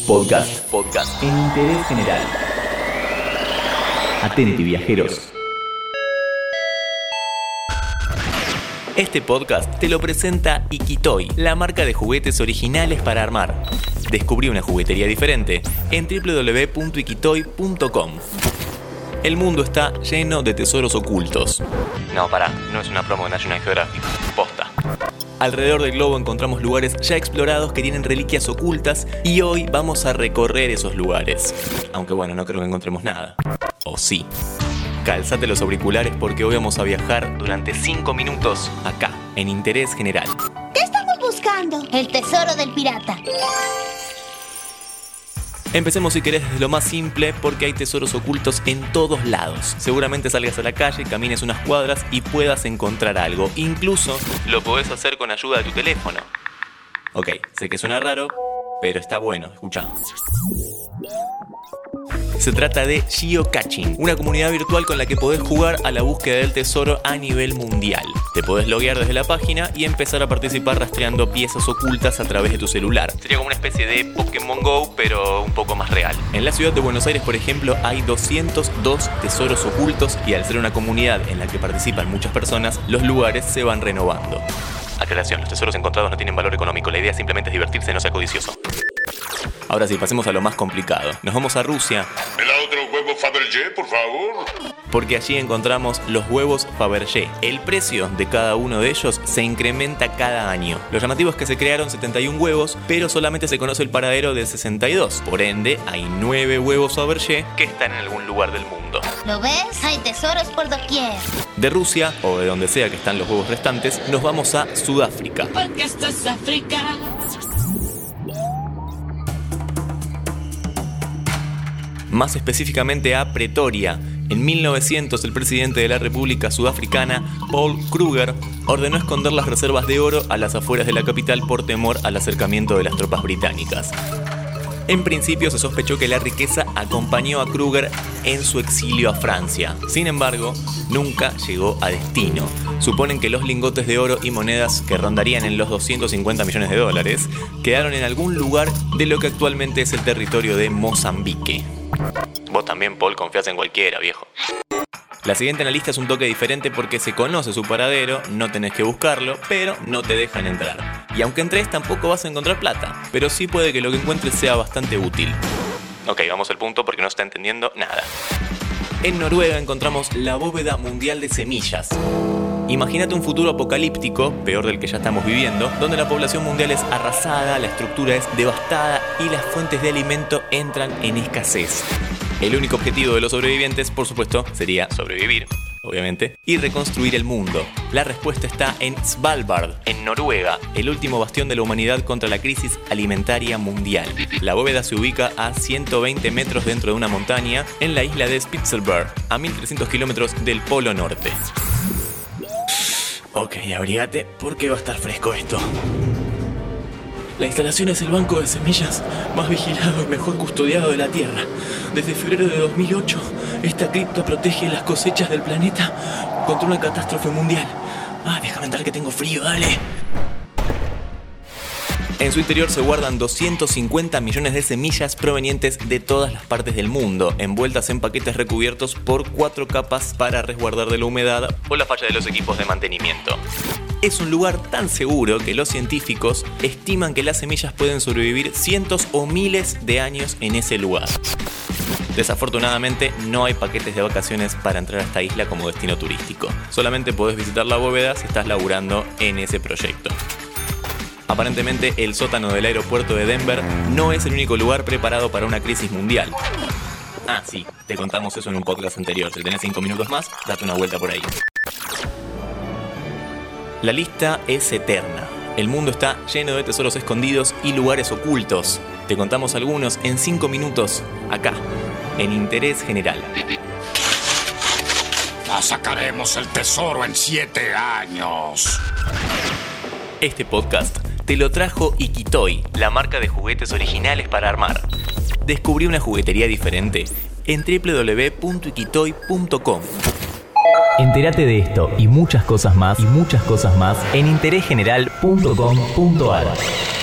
Podcast. Podcast. En interés general. Atenti, viajeros. Este podcast te lo presenta Ikitoy, la marca de juguetes originales para armar. Descubrí una juguetería diferente en www.ikitoy.com. El mundo está lleno de tesoros ocultos. No, pará, no es una promo de National Geographic. Posta. Alrededor del globo encontramos lugares ya explorados que tienen reliquias ocultas y hoy vamos a recorrer esos lugares. Aunque bueno, no creo que encontremos nada. O sí. Calzate los auriculares porque hoy vamos a viajar durante 5 minutos acá, en Interés General. ¿Qué estamos buscando? El tesoro del pirata. Empecemos si querés desde lo más simple porque hay tesoros ocultos en todos lados. Seguramente salgas a la calle, camines unas cuadras y puedas encontrar algo. Incluso lo podés hacer con ayuda de tu teléfono. Ok, sé que suena raro, pero está bueno, escucha. Se trata de Geocaching, una comunidad virtual con la que podés jugar a la búsqueda del tesoro a nivel mundial. Te podés loguear desde la página y empezar a participar rastreando piezas ocultas a través de tu celular. Sería como una especie de Pokémon Go, pero un poco más real. En la ciudad de Buenos Aires, por ejemplo, hay 202 tesoros ocultos y al ser una comunidad en la que participan muchas personas, los lugares se van renovando. Aclaración, los tesoros encontrados no tienen valor económico, la idea simplemente es divertirse, no sea codicioso. Ahora sí, pasemos a lo más complicado. Nos vamos a Rusia. ¿Me da otro huevo Fabergé, por favor? Porque allí encontramos los huevos Fabergé. El precio de cada uno de ellos se incrementa cada año. Lo llamativo es que se crearon 71 huevos, pero solamente se conoce el paradero de 62. Por ende, hay 9 huevos Fabergé que están en algún lugar del mundo. ¿Lo ves? Hay tesoros por doquier. De Rusia, o de donde sea que están los huevos restantes, nos vamos a Sudáfrica. Porque esto es África. Más específicamente a Pretoria. En 1900 el presidente de la República Sudafricana, Paul Kruger, ordenó esconder las reservas de oro a las afueras de la capital por temor al acercamiento de las tropas británicas. En principio se sospechó que la riqueza acompañó a Kruger en su exilio a Francia. Sin embargo, nunca llegó a destino. Suponen que los lingotes de oro y monedas que rondarían en los 250 millones de dólares quedaron en algún lugar de lo que actualmente es el territorio de Mozambique. Vos también, Paul, confías en cualquiera, viejo. La siguiente en la lista es un toque diferente porque se conoce su paradero, no tenés que buscarlo, pero no te dejan entrar. Y aunque entres tampoco vas a encontrar plata, pero sí puede que lo que encuentres sea bastante útil. Ok, vamos al punto porque no está entendiendo nada. En Noruega encontramos la bóveda mundial de semillas. Imagínate un futuro apocalíptico, peor del que ya estamos viviendo, donde la población mundial es arrasada, la estructura es devastada y las fuentes de alimento entran en escasez. El único objetivo de los sobrevivientes, por supuesto, sería sobrevivir, obviamente, y reconstruir el mundo. La respuesta está en Svalbard, en Noruega, el último bastión de la humanidad contra la crisis alimentaria mundial. La bóveda se ubica a 120 metros dentro de una montaña en la isla de Spitzelberg, a 1300 kilómetros del Polo Norte. Ok, abrigate porque va a estar fresco esto. La instalación es el banco de semillas más vigilado y mejor custodiado de la Tierra. Desde febrero de 2008, esta cripta protege las cosechas del planeta contra una catástrofe mundial. Ah, déjame entrar que tengo frío, dale. En su interior se guardan 250 millones de semillas provenientes de todas las partes del mundo, envueltas en paquetes recubiertos por cuatro capas para resguardar de la humedad o la falla de los equipos de mantenimiento. Es un lugar tan seguro que los científicos estiman que las semillas pueden sobrevivir cientos o miles de años en ese lugar. Desafortunadamente no hay paquetes de vacaciones para entrar a esta isla como destino turístico. Solamente podés visitar la bóveda si estás laburando en ese proyecto. Aparentemente el sótano del aeropuerto de Denver no es el único lugar preparado para una crisis mundial. Ah, sí, te contamos eso en un podcast anterior. Si tenés 5 minutos más, date una vuelta por ahí. La lista es eterna. El mundo está lleno de tesoros escondidos y lugares ocultos. Te contamos algunos en 5 minutos, acá, en Interés General. Ya sacaremos el tesoro en siete años. Este podcast te lo trajo Ikitoy, la marca de juguetes originales para armar. Descubrí una juguetería diferente en www.ikitoy.com. Entérate de esto y muchas cosas más y muchas cosas más en interésgeneral.com.ar.